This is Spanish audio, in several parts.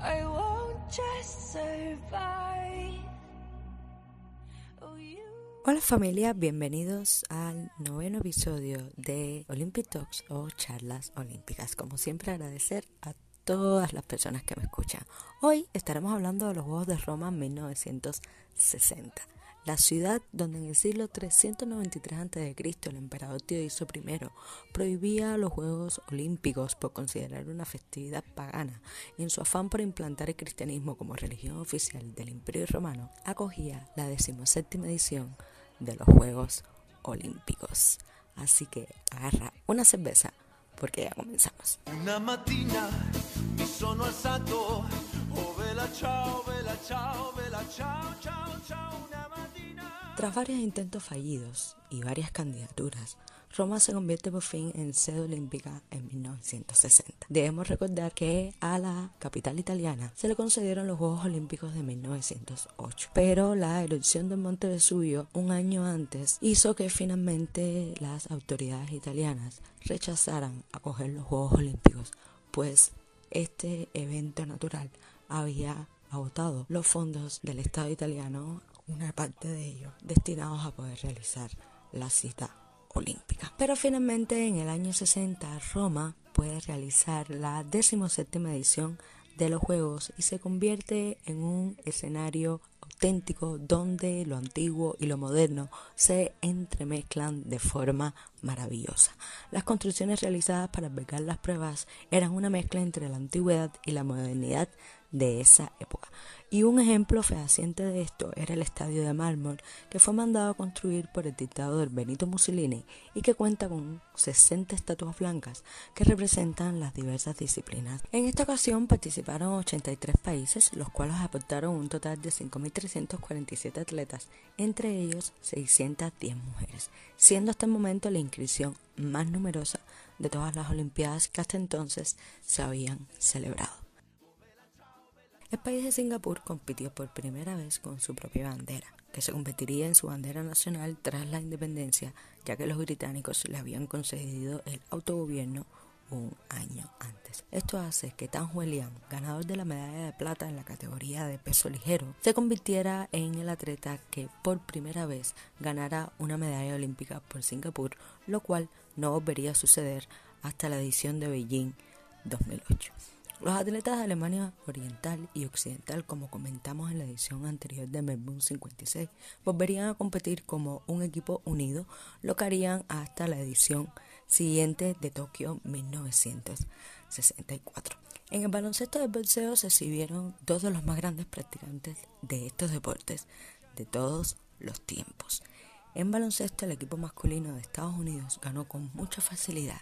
Oh. Hola familia, bienvenidos al noveno episodio de Olympic Talks o charlas olímpicas. Como siempre agradecer a todas las personas que me escuchan. Hoy estaremos hablando de los Juegos de Roma 1960 la ciudad donde en el siglo 393 a.C. el emperador Teodiso I prohibía los Juegos Olímpicos por considerar una festividad pagana y en su afán por implantar el cristianismo como religión oficial del Imperio Romano, acogía la decimoséptima edición de los Juegos Olímpicos. Así que agarra una cerveza porque ya comenzamos. Una mattina mi sono Tras varios intentos fallidos y varias candidaturas, Roma se convierte por fin en sede olímpica en 1960. Debemos recordar que a la capital italiana se le concedieron los Juegos Olímpicos de 1908, pero la erupción del Monte Vesubio un año antes hizo que finalmente las autoridades italianas rechazaran acoger los Juegos Olímpicos, pues este evento natural había agotado los fondos del Estado italiano, una parte de ellos destinados a poder realizar la cita olímpica. Pero finalmente en el año 60 Roma puede realizar la 17 edición de los Juegos y se convierte en un escenario auténtico donde lo antiguo y lo moderno se entremezclan de forma maravillosa. Las construcciones realizadas para albergar las pruebas eran una mezcla entre la antigüedad y la modernidad de esa época. Y un ejemplo fehaciente de esto era el estadio de mármol que fue mandado a construir por el dictador Benito Mussolini y que cuenta con 60 estatuas blancas que representan las diversas disciplinas. En esta ocasión participaron 83 países, los cuales aportaron un total de 5.347 atletas, entre ellos 610 mujeres, siendo hasta el momento la inscripción más numerosa de todas las Olimpiadas que hasta entonces se habían celebrado. El país de Singapur compitió por primera vez con su propia bandera, que se convertiría en su bandera nacional tras la independencia, ya que los británicos le habían concedido el autogobierno un año antes. Esto hace que Tan Liang, ganador de la medalla de plata en la categoría de peso ligero, se convirtiera en el atleta que por primera vez ganara una medalla olímpica por Singapur, lo cual no volvería a suceder hasta la edición de Beijing 2008. Los atletas de Alemania Oriental y Occidental, como comentamos en la edición anterior de Melbourne 56, volverían a competir como un equipo unido, lo que harían hasta la edición siguiente de Tokio 1964. En el baloncesto del boxeo se exhibieron dos de los más grandes practicantes de estos deportes de todos los tiempos. En baloncesto el equipo masculino de Estados Unidos ganó con mucha facilidad,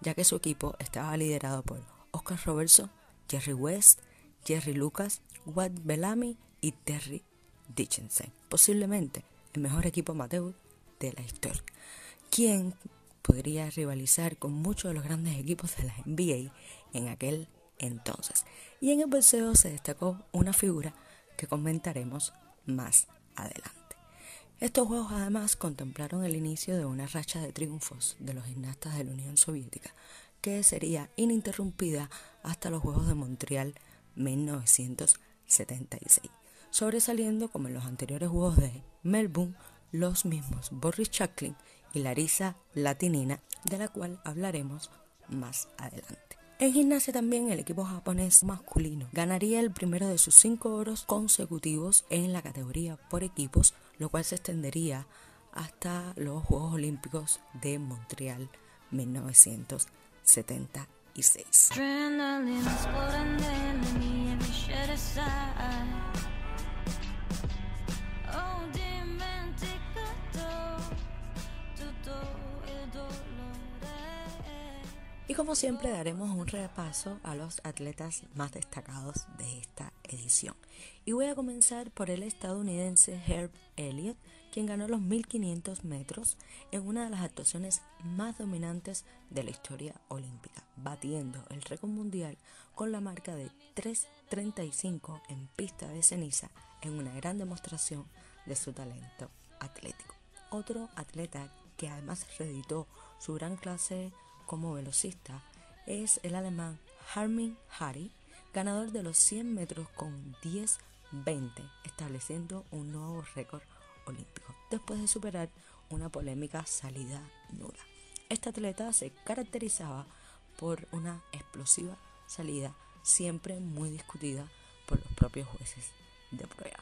ya que su equipo estaba liderado por Oscar Robertson, Jerry West, Jerry Lucas, Watt Bellamy y Terry Dickinson, posiblemente el mejor equipo amateur de la historia, quien podría rivalizar con muchos de los grandes equipos de la NBA en aquel entonces. Y en el boxeo se destacó una figura que comentaremos más adelante. Estos juegos además contemplaron el inicio de una racha de triunfos de los gimnastas de la Unión Soviética, que sería ininterrumpida hasta los Juegos de Montreal 1976, sobresaliendo como en los anteriores Juegos de Melbourne los mismos Boris Chaplin y Larisa Latinina, de la cual hablaremos más adelante. En gimnasia también el equipo japonés masculino ganaría el primero de sus cinco oros consecutivos en la categoría por equipos, lo cual se extendería hasta los Juegos Olímpicos de Montreal 1976. Y como siempre daremos un repaso a los atletas más destacados de esta edición. Y voy a comenzar por el estadounidense Herb Elliott, quien ganó los 1500 metros en una de las actuaciones más dominantes de la historia olímpica, batiendo el récord mundial con la marca de 3.35 en pista de ceniza en una gran demostración de su talento atlético. Otro atleta que además reeditó su gran clase como velocista es el alemán Harmin Hari, ganador de los 100 metros con 10-20, estableciendo un nuevo récord olímpico, después de superar una polémica salida nula. Este atleta se caracterizaba por una explosiva salida, siempre muy discutida por los propios jueces de prueba.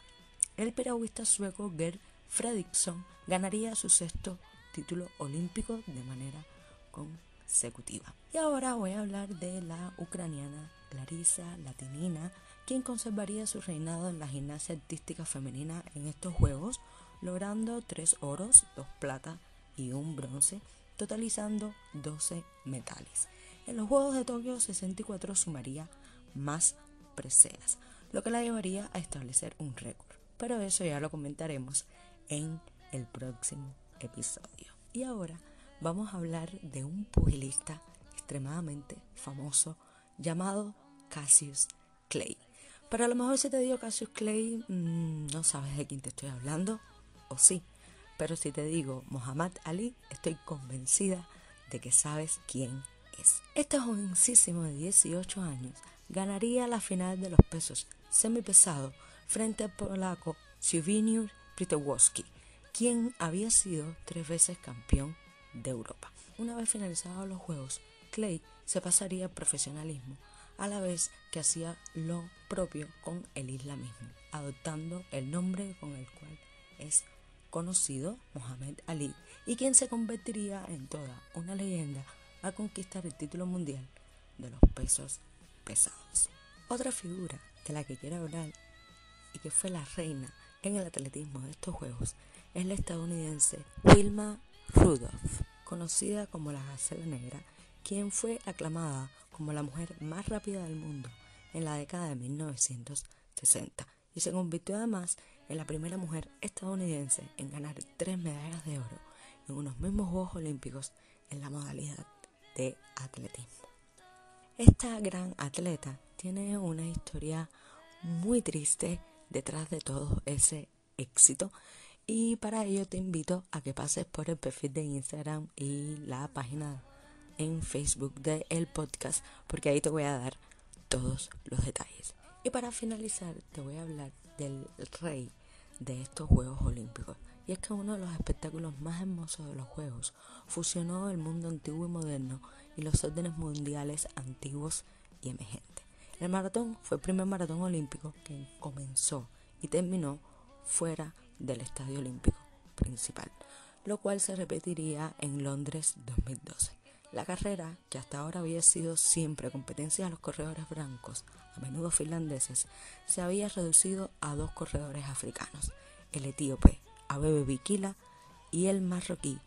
El piragüista sueco Gerd Fredriksson ganaría su sexto título olímpico de manera consecutiva. Y ahora voy a hablar de la ucraniana Larisa Latinina, quien conservaría su reinado en la gimnasia artística femenina en estos Juegos, logrando tres oros, dos plata y un bronce, totalizando 12 metales. En los Juegos de Tokio 64 sumaría más preseas, lo que la llevaría a establecer un récord. Pero eso ya lo comentaremos en el próximo episodio. Y ahora vamos a hablar de un pugilista extremadamente famoso llamado Cassius Clay. Pero a lo mejor si te digo Cassius Clay, mmm, no sabes de quién te estoy hablando, sí. Pero si te digo Muhammad Ali, estoy convencida de que sabes quién es. Este jovencísimo de 18 años ganaría la final de los pesos semipesado frente al polaco Zbigniew Pritewoski, quien había sido tres veces campeón de Europa. Una vez finalizados los Juegos, Clay se pasaría al profesionalismo, a la vez que hacía lo propio con el islamismo, adoptando el nombre con el cual es conocido Mohamed Ali y quien se convertiría en toda una leyenda a conquistar el título mundial de los pesos pesados. Otra figura de la que quiero hablar y que fue la reina en el atletismo de estos Juegos es la estadounidense Wilma Rudolph, conocida como la Gacela Negra, quien fue aclamada como la mujer más rápida del mundo en la década de 1960 y se convirtió además en la primera mujer estadounidense en ganar tres medallas de oro en unos mismos Juegos Olímpicos en la modalidad de atletismo. Esta gran atleta tiene una historia muy triste detrás de todo ese éxito y para ello te invito a que pases por el perfil de Instagram y la página en Facebook del el podcast porque ahí te voy a dar todos los detalles. Y para finalizar te voy a hablar del rey de estos Juegos Olímpicos. Y es que uno de los espectáculos más hermosos de los Juegos fusionó el mundo antiguo y moderno y los órdenes mundiales antiguos y emergentes. El maratón fue el primer maratón olímpico que comenzó y terminó fuera del Estadio Olímpico principal, lo cual se repetiría en Londres 2012. La carrera, que hasta ahora había sido siempre competencia de los corredores blancos, a menudo finlandeses, se había reducido a dos corredores africanos, el etíope Abebe Bikila y el marroquí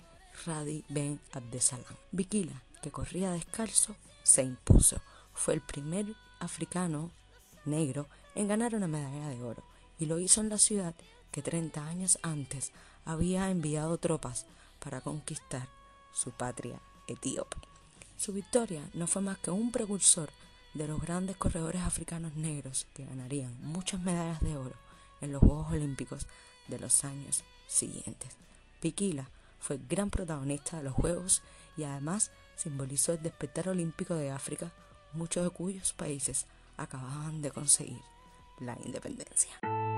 Radi Ben Abdesalam. Bikila, que corría descalzo, se impuso. Fue el primer africano negro en ganar una medalla de oro y lo hizo en la ciudad que 30 años antes había enviado tropas para conquistar su patria etíope. Su victoria no fue más que un precursor de los grandes corredores africanos negros que ganarían muchas medallas de oro en los Juegos Olímpicos de los años siguientes. Piquila fue gran protagonista de los Juegos y además simbolizó el despertar olímpico de África, muchos de cuyos países acababan de conseguir la independencia.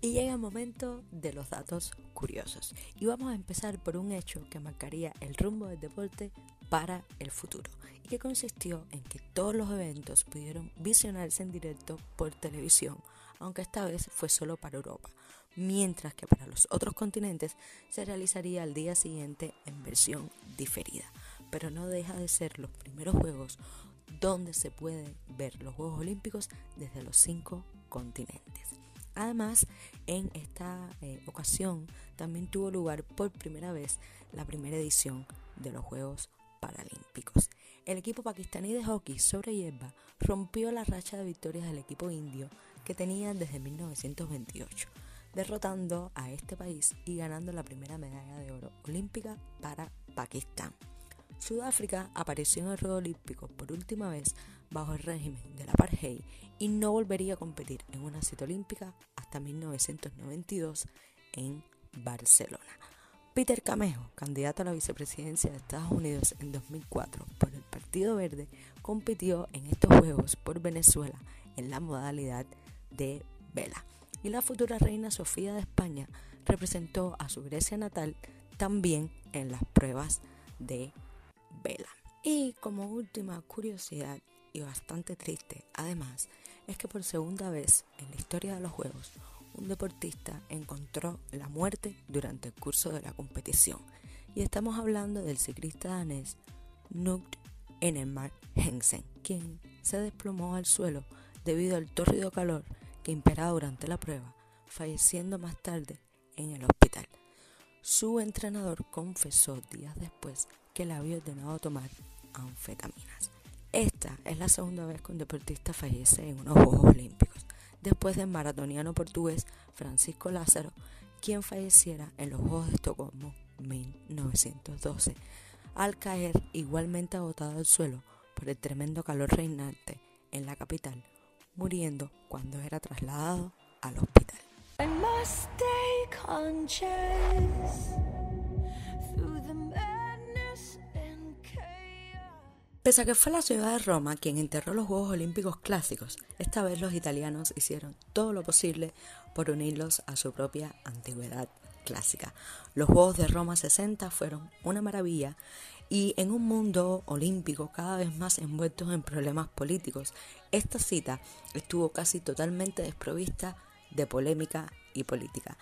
Y llega el momento de los datos curiosos. Y vamos a empezar por un hecho que marcaría el rumbo del deporte para el futuro. Y que consistió en que todos los eventos pudieron visionarse en directo por televisión, aunque esta vez fue solo para Europa. Mientras que para los otros continentes se realizaría al día siguiente en versión diferida. Pero no deja de ser los primeros juegos donde se pueden ver los Juegos Olímpicos desde los cinco continentes. Además, en esta eh, ocasión también tuvo lugar por primera vez la primera edición de los Juegos Paralímpicos. El equipo pakistaní de hockey sobre hierba rompió la racha de victorias del equipo indio que tenía desde 1928, derrotando a este país y ganando la primera medalla de oro olímpica para Pakistán. Sudáfrica apareció en el Juego Olímpico por última vez bajo el régimen del apartheid y no volvería a competir en una cita olímpica hasta 1992 en Barcelona. Peter Camejo, candidato a la vicepresidencia de Estados Unidos en 2004 por el Partido Verde, compitió en estos Juegos por Venezuela en la modalidad de vela. Y la futura reina Sofía de España representó a su Grecia natal también en las pruebas de vela. Y como última curiosidad y bastante triste, además, es que por segunda vez en la historia de los Juegos, un deportista encontró la muerte durante el curso de la competición. Y estamos hablando del ciclista danés Knut Enemar Hensen, quien se desplomó al suelo debido al tórrido calor que imperaba durante la prueba, falleciendo más tarde en el hospital. Su entrenador confesó días después que le había ordenado tomar anfetaminas. Esta es la segunda vez que un deportista fallece en unos Juegos Olímpicos, después del maratoniano portugués Francisco Lázaro, quien falleciera en los Juegos de Estocolmo 1912, al caer igualmente agotado al suelo por el tremendo calor reinante en la capital muriendo cuando era trasladado al hospital. Pese a que fue la ciudad de Roma quien enterró los Juegos Olímpicos clásicos, esta vez los italianos hicieron todo lo posible por unirlos a su propia antigüedad clásica. Los Juegos de Roma 60 fueron una maravilla y en un mundo olímpico cada vez más envuelto en problemas políticos, esta cita estuvo casi totalmente desprovista de polémica y política.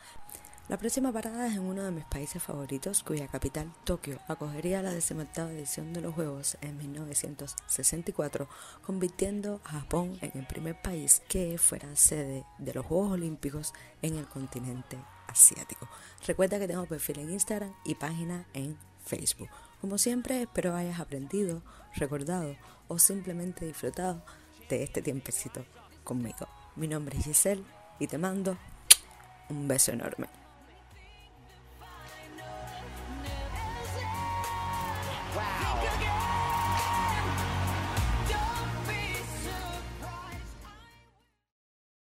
La próxima parada es en uno de mis países favoritos, cuya capital, Tokio, acogería la decimoctava edición de los Juegos en 1964, convirtiendo a Japón en el primer país que fuera sede de los Juegos Olímpicos en el continente asiático. Recuerda que tengo perfil en Instagram y página en Facebook. Como siempre, espero hayas aprendido, recordado o simplemente disfrutado de este tiempecito conmigo. Mi nombre es Giselle y te mando un beso enorme.